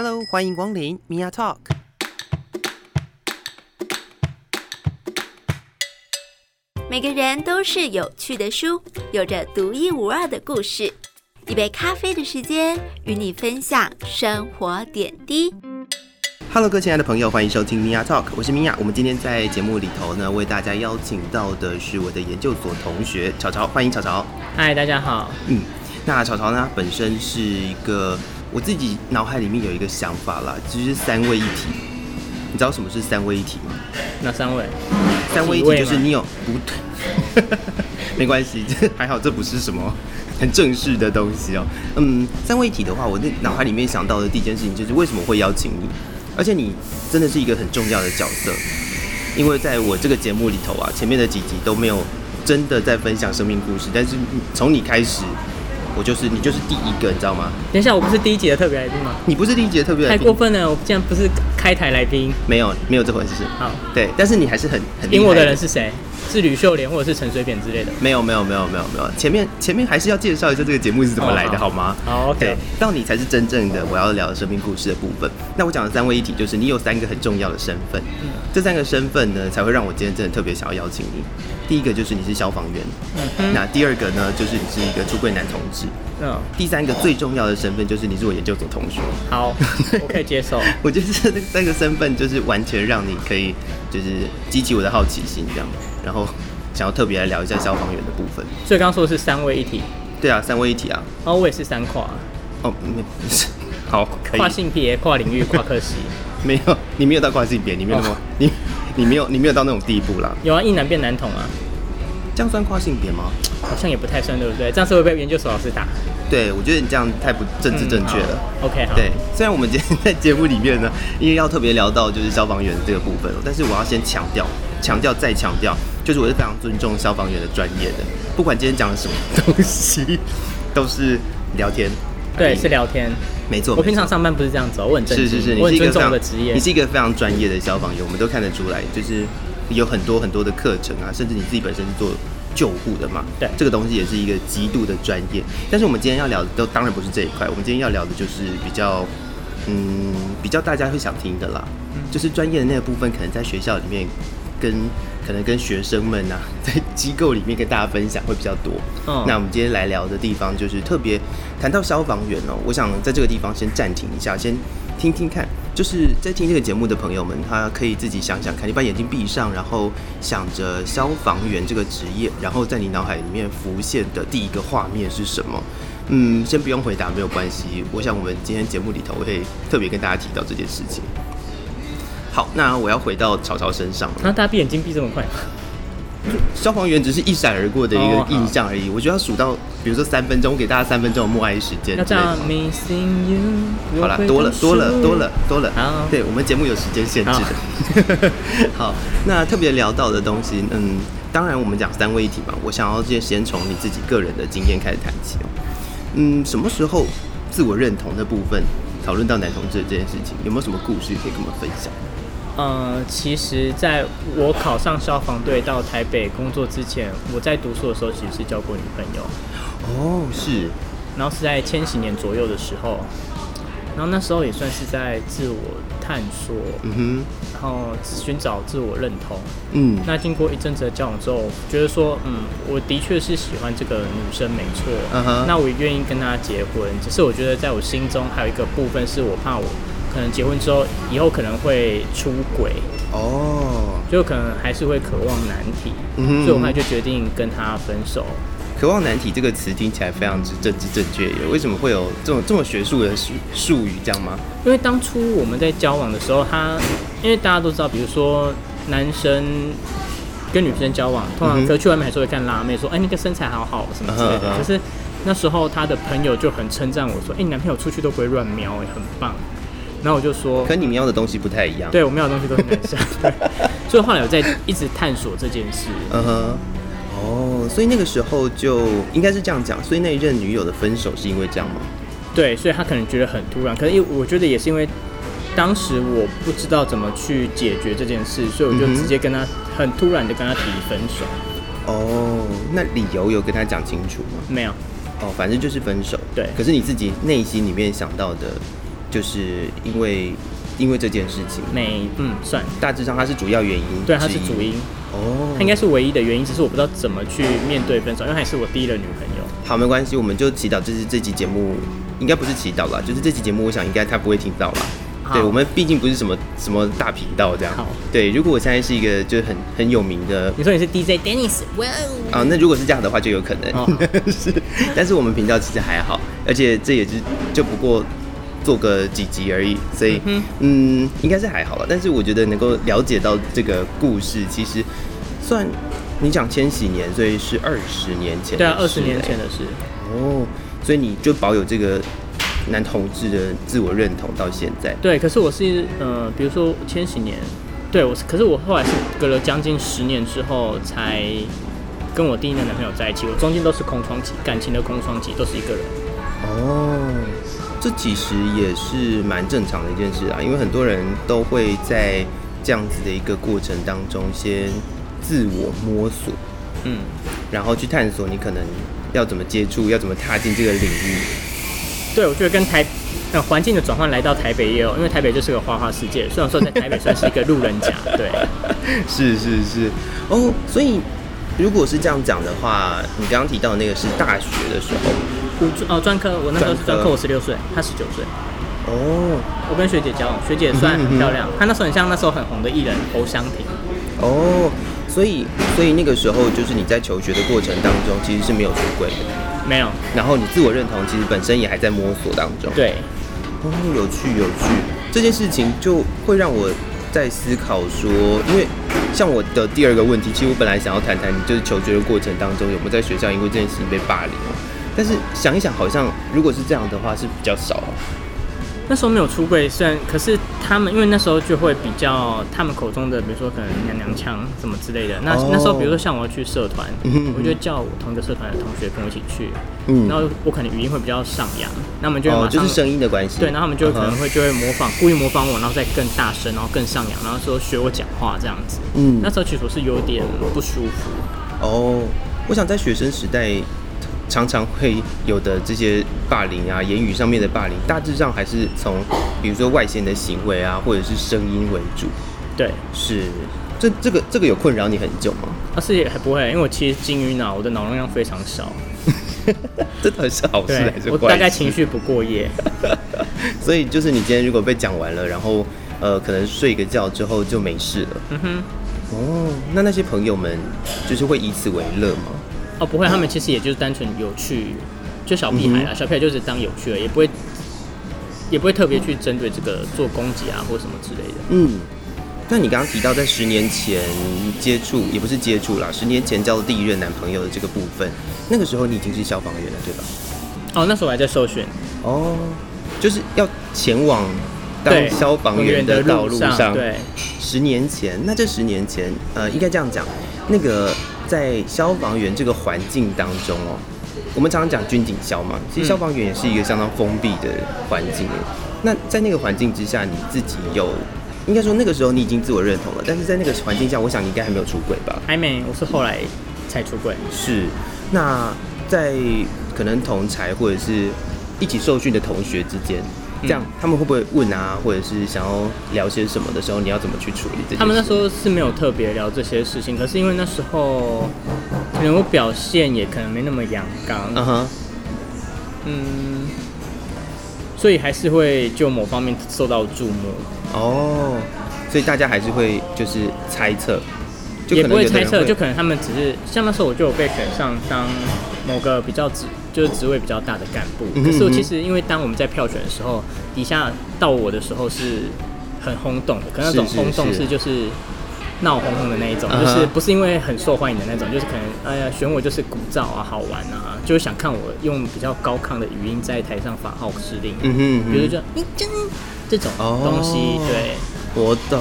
Hello，欢迎光临 Mia Talk。每个人都是有趣的书，有着独一无二的故事。一杯咖啡的时间，与你分享生活点滴。Hello，各位亲爱的朋友，欢迎收听 Mia Talk，我是 Mia。我们今天在节目里头呢，为大家邀请到的是我的研究所同学潮潮，欢迎潮潮。嗨，大家好。嗯，那潮潮呢，本身是一个。我自己脑海里面有一个想法啦，就是三位一体。你知道什么是三位一体吗？哪三位？三位一体就是你有不对，没关系，这还好，这不是什么很正式的东西哦。嗯，三位一体的话，我那脑海里面想到的第一件事情就是为什么会邀请你，而且你真的是一个很重要的角色，因为在我这个节目里头啊，前面的几集都没有真的在分享生命故事，但是从你开始。我就是你，就是第一个，你知道吗？等一下，我不是第一集的特别来宾吗？你不是第一集的特别来宾，太过分了！我竟然不是开台来宾，没有，没有这回事。好，对，但是你还是很很赢我的人是谁？是吕秀莲或者是陈水扁之类的？没有，没有，没有，没有，没有。前面前面还是要介绍一下这个节目是怎么来的，好吗？好，OK。到你才是真正的我要聊的生命故事的部分。那我讲的三位一体，就是你有三个很重要的身份，这三个身份呢，才会让我今天真的特别想要邀请你。第一个就是你是消防员，嗯，那第二个呢，就是你是一个出柜男同志，嗯，第三个最重要的身份就是你是我研究所同学。好，我可以接受。我觉得这三个身份就是完全让你可以就是激起我的好奇心，这样，然后。想要特别来聊一下消防员的部分，所以刚刚说的是三位一体，对啊，三位一体啊，哦，我也是三跨，哦，没，好，可以，跨性别、跨领域、跨科系，没有，你没有到跨性别，你没有那么，你你没有，你没有到那种地步啦，有啊，一男变男同啊，这样算跨性别吗？好像也不太算，对不对？这样是会被研究所老师打。对，我觉得你这样太不政治正确了。嗯、OK，好。对，虽然我们今天在节目里面呢，因为要特别聊到就是消防员这个部分，但是我要先强调，强调再强调，就是我是非常尊重消防员的专业的，不管今天讲的什么东西，都是聊天。对，是聊天，没错。我平常上班不是这样子，我很正经，是是是，你是一个非常的职业，你是一个非常专业的消防员，我们都看得出来，就是有很多很多的课程啊，甚至你自己本身是做。救护的嘛，对，这个东西也是一个极度的专业。但是我们今天要聊的都当然不是这一块，我们今天要聊的就是比较，嗯，比较大家会想听的啦，嗯、就是专业的那个部分，可能在学校里面跟可能跟学生们啊，在机构里面跟大家分享会比较多。嗯，那我们今天来聊的地方就是特别谈到消防员哦，我想在这个地方先暂停一下，先听听看。就是在听这个节目的朋友们，他可以自己想想看，你把眼睛闭上，然后想着消防员这个职业，然后在你脑海里面浮现的第一个画面是什么？嗯，先不用回答，没有关系。我想我们今天节目里头会特别跟大家提到这件事情。好，那我要回到曹操身上。那大家闭眼睛闭这么快？消防员只是一闪而过的一个印象而已，我觉得要数到，比如说三分钟，我给大家三分钟的默哀时间。要这样 missing you。好了，多了多了多了多了。对我们节目有时间限制的。好，那特别聊到的东西，嗯，当然我们讲三位一体嘛，我想要先先从你自己个人的经验开始谈起。嗯，什么时候自我认同的部分讨论到男同志这件事情，有没有什么故事可以跟我们分享？呃，其实在我考上消防队到台北工作之前，我在读书的时候其实是交过女朋友。哦，是。然后是在千禧年左右的时候，然后那时候也算是在自我探索，嗯哼，然后寻找自我认同。嗯，那经过一阵子的交往之后，觉得说，嗯，我的确是喜欢这个女生，没错。嗯哼，那我愿意跟她结婚，只是我觉得在我心中还有一个部分是我怕我。可能结婚之后，以后可能会出轨哦，就可能还是会渴望男体，嗯哼嗯哼，所以我后来就决定跟他分手。渴望难题这个词听起来非常之政治正确，为什么会有这种这么学术的术术语这样吗？因为当初我们在交往的时候，他因为大家都知道，比如说男生跟女生交往，通常可去外面还是会看辣妹，说哎、欸、那个身材好好什么之类的。可是那时候他的朋友就很称赞我说，哎、欸、你男朋友出去都不会乱瞄，哎很棒。然后我就说，跟你们要的东西不太一样。对，我们要的东西都很像。对，所以后来我在一直探索这件事。嗯哼。哦，所以那个时候就应该是这样讲。所以那一任女友的分手是因为这样吗？对，所以他可能觉得很突然。可能因为我觉得也是因为当时我不知道怎么去解决这件事，所以我就直接跟他很突然的跟他提分手。哦，那理由有跟他讲清楚吗？没有。哦，反正就是分手。对。可是你自己内心里面想到的。就是因为因为这件事情，没嗯算，大致上它是主要原因，对，它是主因。哦，它应该是唯一的原因，只是我不知道怎么去面对分手，因为还是我第一任女朋友。好，没关系，我们就祈祷，就是这期节目应该不是祈祷啦，就是这期节目，我想应该他不会听到啦。对，我们毕竟不是什么什么大频道这样。好，对，如果我现在是一个就是很很有名的，你说你是 DJ Dennis，哇哦，啊，那如果是这样的话就有可能，哦、是，但是我们频道其实还好，而且这也是就不过做个几集而已，所以嗯，嗯，应该是还好了。但是我觉得能够了解到这个故事，其实算你讲千禧年，所以是二十年前，对啊，二十年前的事哦，所以你就保有这个。男同志的自我认同到现在，对，可是我是呃，比如说千禧年，对我是，可是我后来是隔了将近十年之后才跟我第一任男朋友在一起，我中间都是空窗期，感情的空窗期都是一个人。哦，这其实也是蛮正常的一件事啊，因为很多人都会在这样子的一个过程当中先自我摸索，嗯，然后去探索你可能要怎么接触，要怎么踏进这个领域。对，我觉得跟台呃环境的转换来到台北也有，因为台北就是个花花世界。虽然说在台北算是一个路人甲，对，是是是。哦，所以如果是这样讲的话，你刚刚提到的那个是大学的时候，五哦专科，我那时候是专科，我十六岁，他十九岁。哦，我跟学姐交往，学姐算很漂亮，她、嗯、那时候很像那时候很红的艺人侯湘婷。哦，所以所以那个时候就是你在求学的过程当中，其实是没有出轨的。没有，然后你自我认同其实本身也还在摸索当中。对，哦，有趣有趣，这件事情就会让我在思考说，因为像我的第二个问题，其实我本来想要谈谈，就是求学的过程当中有没有在学校因为这件事情被霸凌，但是想一想，好像如果是这样的话是比较少。那时候没有出柜，虽然可是他们因为那时候就会比较他们口中的，比如说可能娘娘腔什么之类的。那、oh. 那时候比如说像我要去社团，mm -hmm. 我就叫我同一个社团的同学跟我一起去，嗯、mm -hmm.，然后我可能语音会比较上扬，那么就马上、oh, 就是声音的关系，对，然后他们就可能会就会模仿，uh -huh. 故意模仿我，然后再更大声，然后更上扬，然后说学我讲话这样子。嗯、mm -hmm.，那时候其实我是有点不舒服。哦、oh.，我想在学生时代。常常会有的这些霸凌啊，言语上面的霸凌，大致上还是从比如说外显的行为啊，或者是声音为主。对，是。这这个这个有困扰你很久吗？啊，是也还不会，因为我其实金鱼脑，我的脑容量非常少。这到底是好事还是坏事？我大概情绪不过夜。所以就是你今天如果被讲完了，然后呃，可能睡个觉之后就没事了。嗯哼。哦，那那些朋友们就是会以此为乐吗？哦，不会，他们其实也就是单纯有趣，就小屁孩啊，嗯、小屁孩就是当有趣了，也不会，也不会特别去针对这个做攻击啊，或什么之类的。嗯，那你刚刚提到在十年前接触，也不是接触啦，十年前交的第一任男朋友的这个部分，那个时候你已经是消防员了，对吧？哦，那时候我还在受训。哦，就是要前往当消防员的道路上。上对，十年前，那这十年前，呃，应该这样讲，那个。在消防员这个环境当中哦，我们常常讲军警消嘛，其实消防员也是一个相当封闭的环境。那在那个环境之下，你自己有，应该说那个时候你已经自我认同了，但是在那个环境下，我想你应该还没有出轨吧？还没，我是后来才出轨。是，那在可能同才或者是一起受训的同学之间。这样他们会不会问啊，或者是想要聊些什么的时候，你要怎么去处理这些？他们那时候是没有特别聊这些事情，可是因为那时候可能我表现也可能没那么阳刚，嗯哼，嗯，所以还是会就某方面受到注目。哦，所以大家还是会就是猜测，也不会猜测，就可能他们只是像那时候我就有被选上当某个比较就是职位比较大的干部，可是我其实因为当我们在票选的时候，底下到我的时候是很轰动的，可能那种轰动是。就是闹哄哄的那一种，就是不是因为很受欢迎的那种，就是可能哎呀选我就是鼓噪啊好玩啊，就是想看我用比较高亢的语音在台上发号施令，嗯哼，比如说你真这种东西，对，我懂，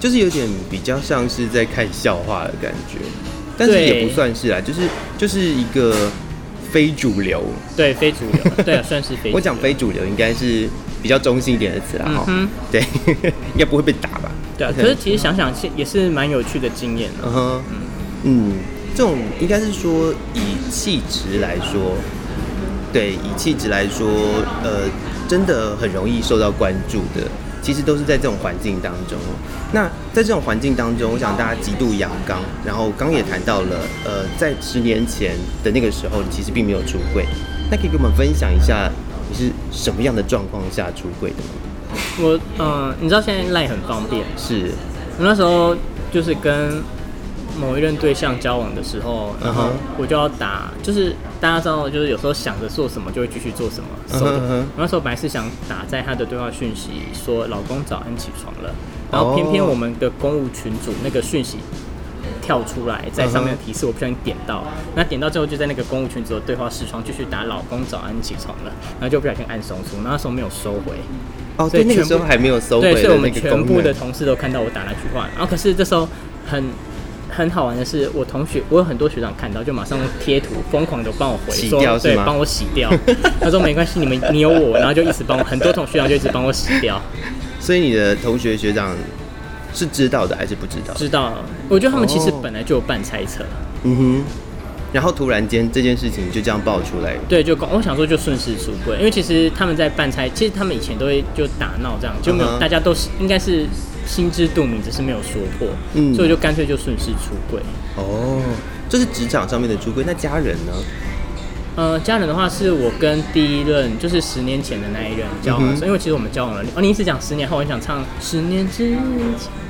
就是有点比较像是在看笑话的感觉，但是也不算是啊，就是就是一个。非主流，对，非主流，对啊，算是非主流。我讲非主流应该是比较中性一点的词啦，哈、嗯，对，应该不会被打吧？对啊，可是其实想想，也是蛮有趣的经验的。嗯嗯，这种应该是说以气质来说，对，以气质来说，呃，真的很容易受到关注的，其实都是在这种环境当中。那在这种环境当中，我想大家极度阳刚，然后刚也谈到了，呃，在十年前的那个时候，你其实并没有出柜。那可以跟我们分享一下，你是什么样的状况下出柜的吗？我，嗯、呃，你知道现在赖很方便，是我那时候就是跟。某一任对象交往的时候，然后我就要打，就是大家知道，就是有时候想着做什么就会继续做什么。Uh -huh. 那时候本来是想打在他的对话讯息说“老公早安，起床了”，然后偏偏我们的公务群组那个讯息跳出来，在上面的提示我不小心点到，那点到之后就在那个公务群组的对话视窗继续打“老公早安，起床了”，然后就不小心按松出，那时候没有收回。哦，对，那个时候还没有收回。对，所以我们全部的同事都看到我打那句话，然后可是这时候很。很好玩的是，我同学，我有很多学长看到，就马上贴图，疯狂的帮我回，说对，帮我洗掉。他说没关系，你们你有我，然后就一直帮我，很多同学长就一直帮我洗掉。所以你的同学学长是知道的还是不知道？知道，我觉得他们其实本来就有半猜测。嗯哼。然后突然间这件事情就这样爆出来。对，就我想说就顺势出柜，因为其实他们在办差，其实他们以前都会就打闹这样，就没有、uh -huh. 大家都是应该是。心知肚明，只是没有说破，嗯，所以就干脆就顺势出柜。哦，这是职场上面的出柜。那家人呢？呃，家人的话是我跟第一任，就是十年前的那一任交往的时候，嗯，因为其实我们交往了。哦，你一直讲十年后，我很想唱十年之前，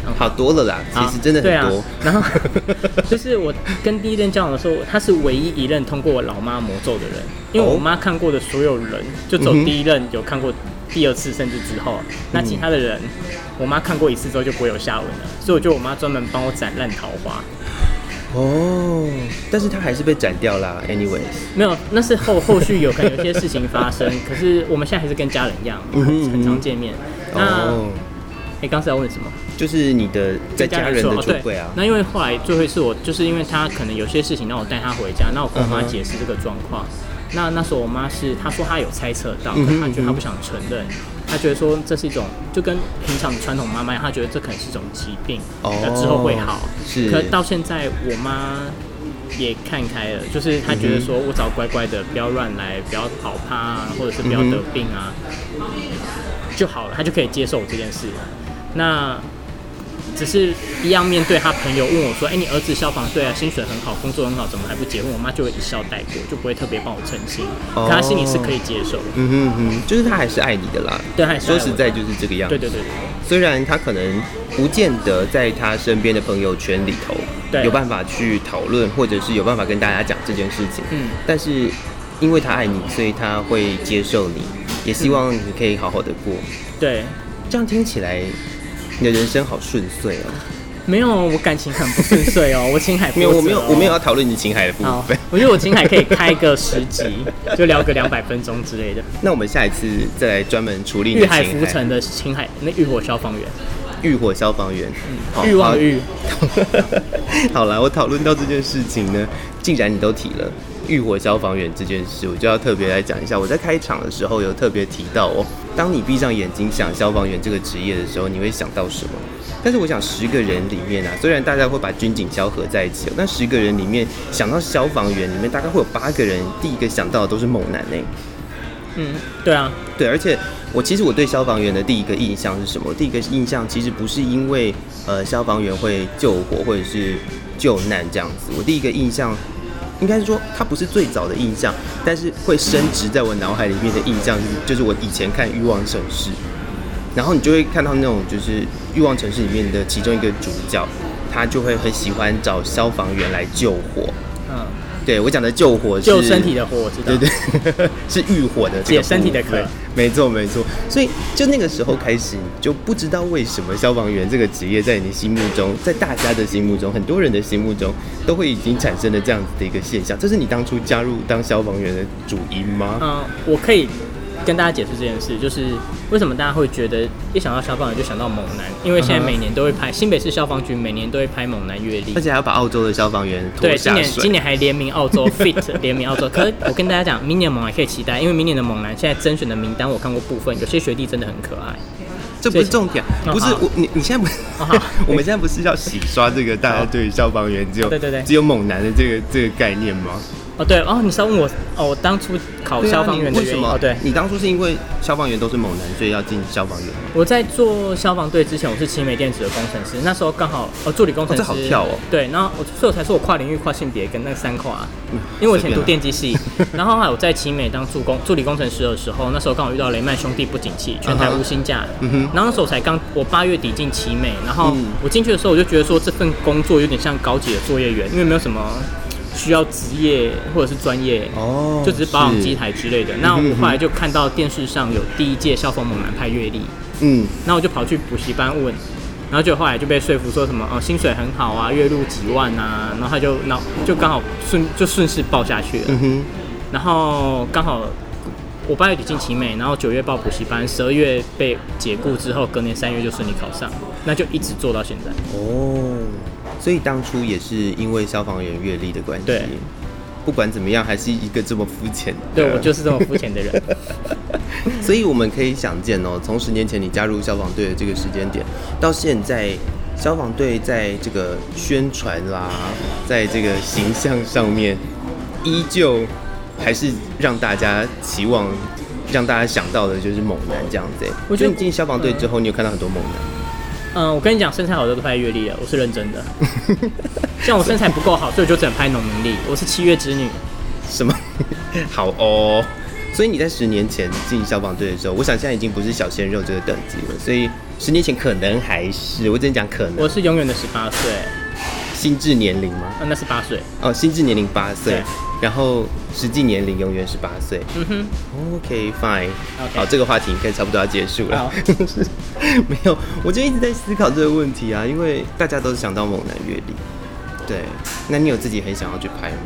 嗯，好多了啦，其实真的很多。啊，然后 就是我跟第一任交往的时候，他是唯一一任通过我老妈魔咒的人，因为我妈看过的所有人，就走第一任有看过。第二次甚至之后，那其他的人，嗯、我妈看过一次之后就不会有下文了，所以我就我妈专门帮我斩烂桃花。哦，但是他还是被斩掉啦。Anyways，没有，那是后后续有可能有些事情发生，可是我们现在还是跟家人一样，嗯、很常见面。那，哎、哦，刚、欸、才要问什么？就是你的在家人的出柜啊、哦。那因为后来最后一次我就是因为他可能有些事情让我带他回家，那我跟我妈解释这个状况。嗯那那时候我妈是，她说她有猜测到，可她觉得她不想承认，她觉得说这是一种就跟平常传统妈妈一样，她觉得这可能是一种疾病，那之后会好。是。可到现在我妈也看开了，就是她觉得说我只要乖乖的，不要乱来，不要跑趴啊，或者是不要得病啊，就好了，她就可以接受这件事。那。只是一样面对他朋友问我说：“哎、欸，你儿子消防队啊，薪水很好，工作很好，怎么还不结婚？”我妈就会一笑带过，就不会特别帮我澄清。可他心里是可以接受的。嗯哼哼，就是他还是爱你的啦。对，还是说实在就是这个样子。对对对对。虽然他可能不见得在他身边的朋友圈里头有办法去讨论，或者是有办法跟大家讲这件事情。嗯。但是因为他爱你，所以他会接受你，也希望你可以好好的过。对，这样听起来。你的人生好顺遂哦！没有，我感情很不顺遂哦。我情海没有，我没有，我没有要讨论你情海的部分。我觉得我情海可以开个十集，就聊个两百分钟之类的。那我们下一次再来专门处理你情海。浮沉的情海，那浴火消防员。浴火消防员，嗯，欲望欲。好了，我讨论到这件事情呢，既然你都提了。浴火消防员这件事，我就要特别来讲一下。我在开场的时候有特别提到哦，当你闭上眼睛想消防员这个职业的时候，你会想到什么？但是我想十个人里面啊，虽然大家会把军警消合在一起，但十个人里面想到消防员里面，大概会有八个人第一个想到的都是猛男呢。嗯，对啊，对，而且我其实我对消防员的第一个印象是什么？第一个印象其实不是因为呃消防员会救火或者是救难这样子，我第一个印象。应该是说，它不是最早的印象，但是会升值在我脑海里面的印象，就是我以前看《欲望城市》，然后你就会看到那种，就是《欲望城市》里面的其中一个主角，他就会很喜欢找消防员来救火。嗯。对，我讲的救火是救身体的火，我知道。对对，是浴火的这个。解身体的渴。没错没错，所以就那个时候开始，你就不知道为什么消防员这个职业在你心目中，在大家的心目中，很多人的心目中，都会已经产生了这样子的一个现象。这是你当初加入当消防员的主因吗？嗯，我可以。跟大家解释这件事，就是为什么大家会觉得一想到消防员就想到猛男，因为现在每年都会拍新北市消防局每年都会拍猛男阅历，而且还要把澳洲的消防员对，今年今年还联名澳洲 fit 联名澳洲。可是我跟大家讲，明年猛男可以期待，因为明年的猛男现在甄选的名单我看过部分，有些学弟真的很可爱。这不是重点，不是我你你现在不是，我们现在不是要洗刷这个大家对消防员只有对对对只有猛男的这个这个概念吗？哦，对哦，你是要问我哦？我当初考消防员的原因，为什么？对，你当初是因为消防员都是猛男，所以要进消防员。我在做消防队之前，我是奇美电子的工程师，那时候刚好哦，助理工程师。好跳哦。对，然后我所以我才说我跨领域、跨性别跟那个三跨，因为我以前读电机系，然后后来我在奇美当助工助理工程师的时候，那时候刚好遇到雷曼兄弟不景气，全台无薪假。嗯哼。然后那时候我才刚，我八月底进奇美，然后我进去的时候，我就觉得说这份工作有点像高级的作业员，因为没有什么。需要职业或者是专业哦，就只是保养机台之类的。那我 后来就看到电视上有第一届消防猛男派阅历，嗯，那我就跑去补习班问，然后就后来就被说服说什么哦，薪水很好啊，月入几万啊，然后他就然后就刚好顺就顺势报下去了，嗯哼，然后刚好我八月底进奇美，然后九月报补习班，十二月被解雇之后，隔年三月就顺利考上，那就一直做到现在。哦。所以当初也是因为消防员阅历的关系，对，不管怎么样，还是一个这么肤浅。对，我就是这么肤浅的人。所以我们可以想见哦，从十年前你加入消防队的这个时间点，到现在，消防队在这个宣传啦，在这个形象上面，依旧还是让大家期望，让大家想到的就是猛男这样子。我觉得你进消防队之后，你有看到很多猛男。嗯，我跟你讲，身材好的都拍月历了，我是认真的。像我身材不够好，所以我就只能拍农民历。我是七月之女。什么？好哦。所以你在十年前进消防队的时候，我想现在已经不是小鲜肉这个等级了。所以十年前可能还是，我只能讲可能。我是永远的十八岁。心智年龄吗？啊，那是八岁。哦，心智年龄八岁。然后实际年龄永远十八岁。嗯哼，OK，fine。Okay, 好，这个话题应该差不多要结束了。好 没有，我就一直在思考这个问题啊，因为大家都是想到猛男阅历。对，那你有自己很想要去拍吗？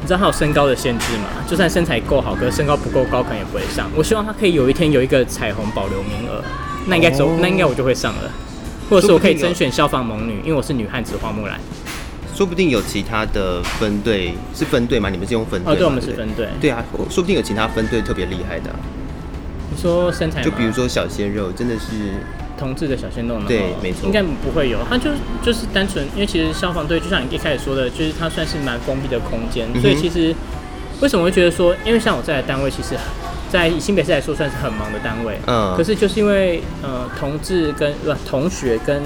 你知道他有身高的限制吗？就算身材够好，可是身高不够高，可能也不会上。我希望他可以有一天有一个彩虹保留名额，那应该走，哦、那应该我就会上了。或者是我可以甄选消防猛女，因为我是女汉子花木兰。说不定有其他的分队，是分队吗？你们是用分队？哦，对，我们是分队。对啊，说不定有其他分队特别厉害的。你说身材？就比如说小鲜肉，真的是 同志的小鲜肉吗？对，没错。应该不会有，他就就是单纯，因为其实消防队就像你一开始说的，就是它算是蛮封闭的空间，嗯、所以其实为什么会觉得说，因为像我在的单位，其实，在新北市来说算是很忙的单位，嗯，可是就是因为呃，同志跟不、呃、同学跟。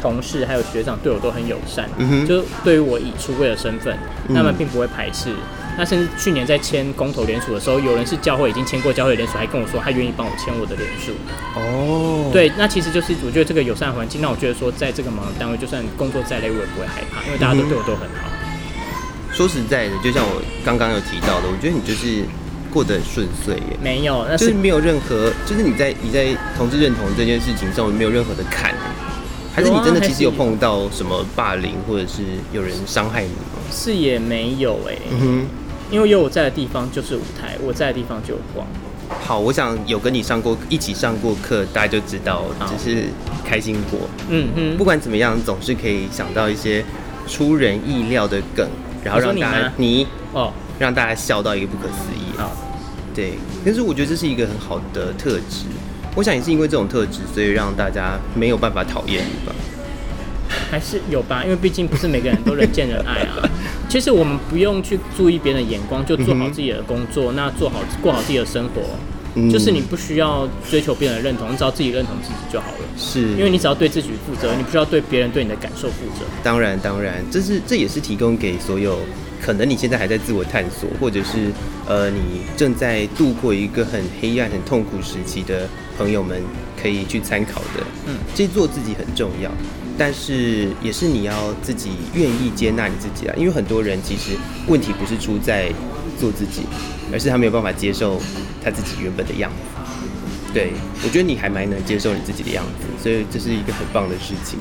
同事还有学长对我都很友善，就对于我以出柜的身份，他们并不会排斥。嗯、那甚至去年在签公投联署的时候，有人是教会已经签过教会联署，还跟我说他愿意帮我签我的联署。哦，对，那其实就是我觉得这个友善环境让我觉得说，在这个忙的单位，就算工作再累，我也不会害怕，因为大家都对我都很好。嗯、说实在的，就像我刚刚有提到的，我觉得你就是过得很顺遂耶。没有，那是就是没有任何，就是你在你在同志认同这件事情上没有任何的坎。还是你真的其实有碰到什么霸凌，或者是有人伤害你吗？是也没有哎、欸，嗯哼，因为有我在的地方就是舞台，我在的地方就有光。好，我想有跟你上过一起上过课，大家就知道，只是开心果。嗯嗯，不管怎么样，总是可以想到一些出人意料的梗，然后让大家你，哦，让大家笑到一个不可思议。啊，对，但是我觉得这是一个很好的特质。我想也是因为这种特质，所以让大家没有办法讨厌你吧？还是有吧，因为毕竟不是每个人都人见人爱啊。其实我们不用去注意别人的眼光，就做好自己的工作，嗯、那做好过好自己的生活，嗯、就是你不需要追求别人的认同，你只要自己认同自己就好了。是，因为你只要对自己负责，你不需要对别人对你的感受负责。当然，当然，这是这也是提供给所有。可能你现在还在自我探索，或者是呃，你正在度过一个很黑暗、很痛苦时期的朋友们，可以去参考的。嗯，其实做自己很重要，但是也是你要自己愿意接纳你自己啊。因为很多人其实问题不是出在做自己，而是他没有办法接受他自己原本的样子。对，我觉得你还蛮能接受你自己的样子，所以这是一个很棒的事情。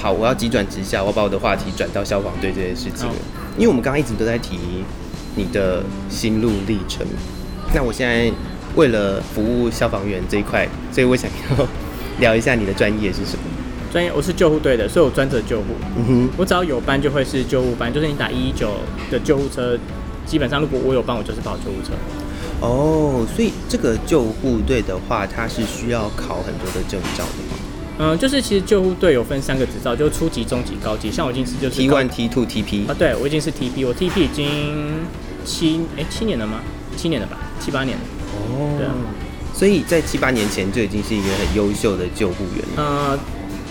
好，我要急转直下，我要把我的话题转到消防队这件事情。因为我们刚刚一直都在提你的心路历程，那我现在为了服务消防员这一块，所以我想要聊一下你的专业是什么？专业我是救护队的，所以我专责救护。嗯哼，我只要有班就会是救护班，就是你打一一九的救护车，基本上如果我有班，我就是跑救护车。哦，所以这个救护队的话，它是需要考很多的证照的吗？嗯，就是其实救护队有分三个执照，就是初级、中级、高级。像我已经是就是 T one、T two、TP 啊，对我已经是 TP，我 TP 已经七哎七年了吗？七年了吧，七八年了。哦，对啊。所以在七八年前就已经是一个很优秀的救护员了。呃，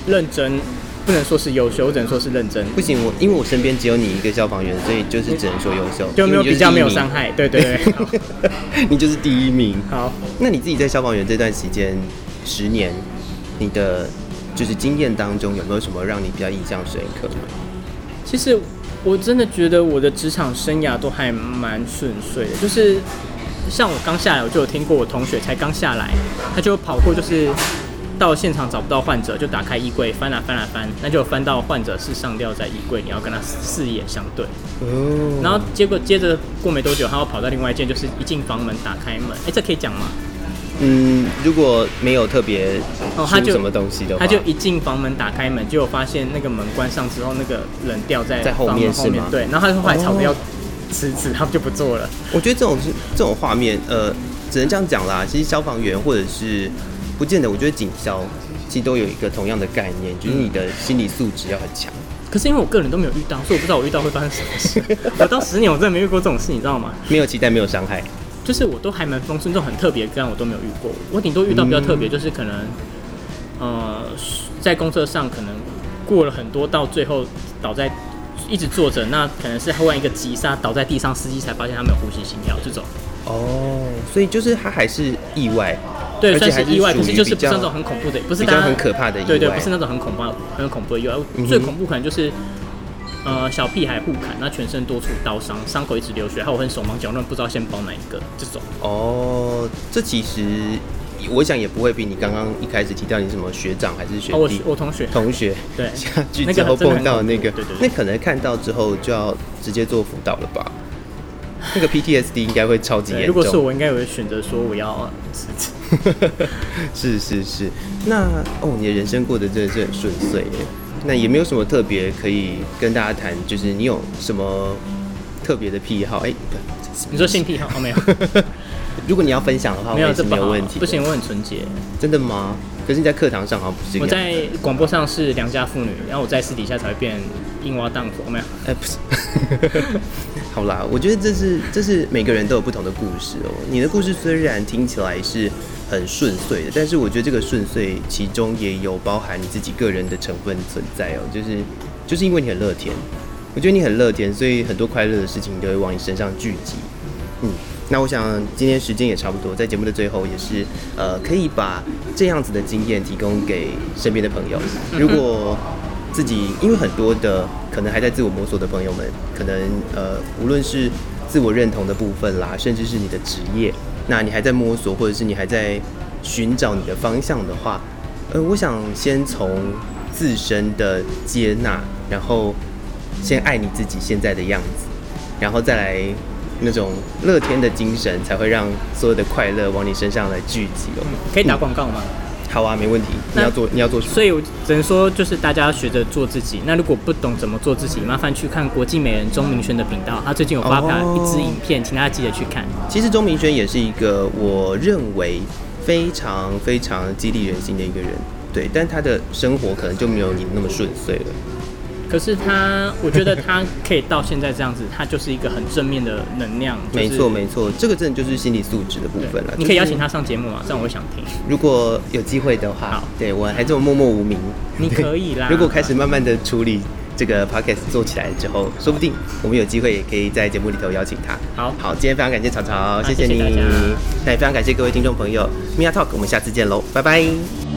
认真不能说是优秀，我只能说是认真。不行，我因为我身边只有你一个消防员，所以就是只能说优秀，就没有比较没有伤害。对对对，你就是第一名。好，那你自己在消防员这段时间十年，你的就是经验当中有没有什么让你比较印象深刻的？其实我真的觉得我的职场生涯都还蛮顺遂的，就是。像我刚下来，我就有听过我同学才刚下来，他就跑过，就是到现场找不到患者，就打开衣柜翻啊翻啊翻，那就翻到患者是上吊在衣柜，你要跟他四眼相对。哦。然后结果接着过没多久，他又跑到另外一间，就是一进房门打开门，哎、欸，这可以讲吗？嗯，如果没有特别哦，他就什么东西的话，他就一进房门打开门，结果发现那个门关上之后，那个人掉在在后面是吗？对，然后他就后来吵着要。辞职，他们就不做了。我觉得这种是这种画面，呃，只能这样讲啦。其实消防员或者是不见得，我觉得警消其实都有一个同样的概念，就是你的心理素质要很强。可是因为我个人都没有遇到，所以我不知道我遇到会发生什么事。我到十年，我真的没遇过这种事，你知道吗？没有期待，没有伤害，就是我都还蛮丰盛，这种很特别的个案我都没有遇过。我顶多遇到比较特别，就是可能，呃，在公车上可能过了很多，到最后倒在。一直坐着，那可能是忽然一个急刹倒在地上，司机才发现他没有呼吸心跳这种。哦，所以就是他还是意外，对，算是意外，可是就是不是那种很恐怖的，不是比较很可怕的意外，对对，不是那种很恐怖、很恐怖的意外。嗯、最恐怖可能就是呃小屁孩互砍，那全身多处刀伤，伤口一直流血，还有很手忙脚乱，不知道先包哪一个这种。哦，这其实。我想也不会比你刚刚一开始提到你什么学长还是学弟，我我同学同学对下去之后碰到那个，那可能看到之后就要直接做辅导了吧？那个 PTSD 应该会超级严重。如果是我，应该也会选择说我要辞职。是是是，那哦，你的人生过得真的是很顺遂耶。那也没有什么特别可以跟大家谈，就是你有什么特别的癖好？哎，你说性癖好？哦，没有。如果你要分享的话，没有这没有问题。不行，我很纯洁。真的吗？可是你在课堂上好像不是。我在广播上是良家妇女，然后我在私底下才会变阴娃荡妇。没有？哎，不是。好啦，我觉得这是这是每个人都有不同的故事哦。你的故事虽然听起来是很顺遂的，但是我觉得这个顺遂其中也有包含你自己个人的成分存在哦。就是就是因为你很乐天，我觉得你很乐天，所以很多快乐的事情都会往你身上聚集。嗯。那我想今天时间也差不多，在节目的最后也是，呃，可以把这样子的经验提供给身边的朋友。如果自己因为很多的可能还在自我摸索的朋友们，可能呃，无论是自我认同的部分啦，甚至是你的职业，那你还在摸索，或者是你还在寻找你的方向的话，呃，我想先从自身的接纳，然后先爱你自己现在的样子，然后再来。那种乐天的精神，才会让所有的快乐往你身上来聚集哦。可以打广告吗？好啊，没问题。你要做，你要做什么？所以我只能说，就是大家要学着做自己。那如果不懂怎么做自己，麻烦去看国际美人钟明轩的频道，他最近有发表一支影片，请大家记得去看。其实钟明轩也是一个我认为非常非常激励人心的一个人，对，但他的生活可能就没有你那么顺遂了。可是他，我觉得他可以到现在这样子，他就是一个很正面的能量。没错，没错，这个真的就是心理素质的部分了。你可以邀请他上节目吗？这样我会想听。如果有机会的话，对我还这么默默无名，你可以啦。如果开始慢慢的处理这个 podcast 做起来之后，说不定我们有机会也可以在节目里头邀请他。好，好，今天非常感谢曹曹，谢谢你。那也非常感谢各位听众朋友，Mia Talk，我们下次见喽，拜拜。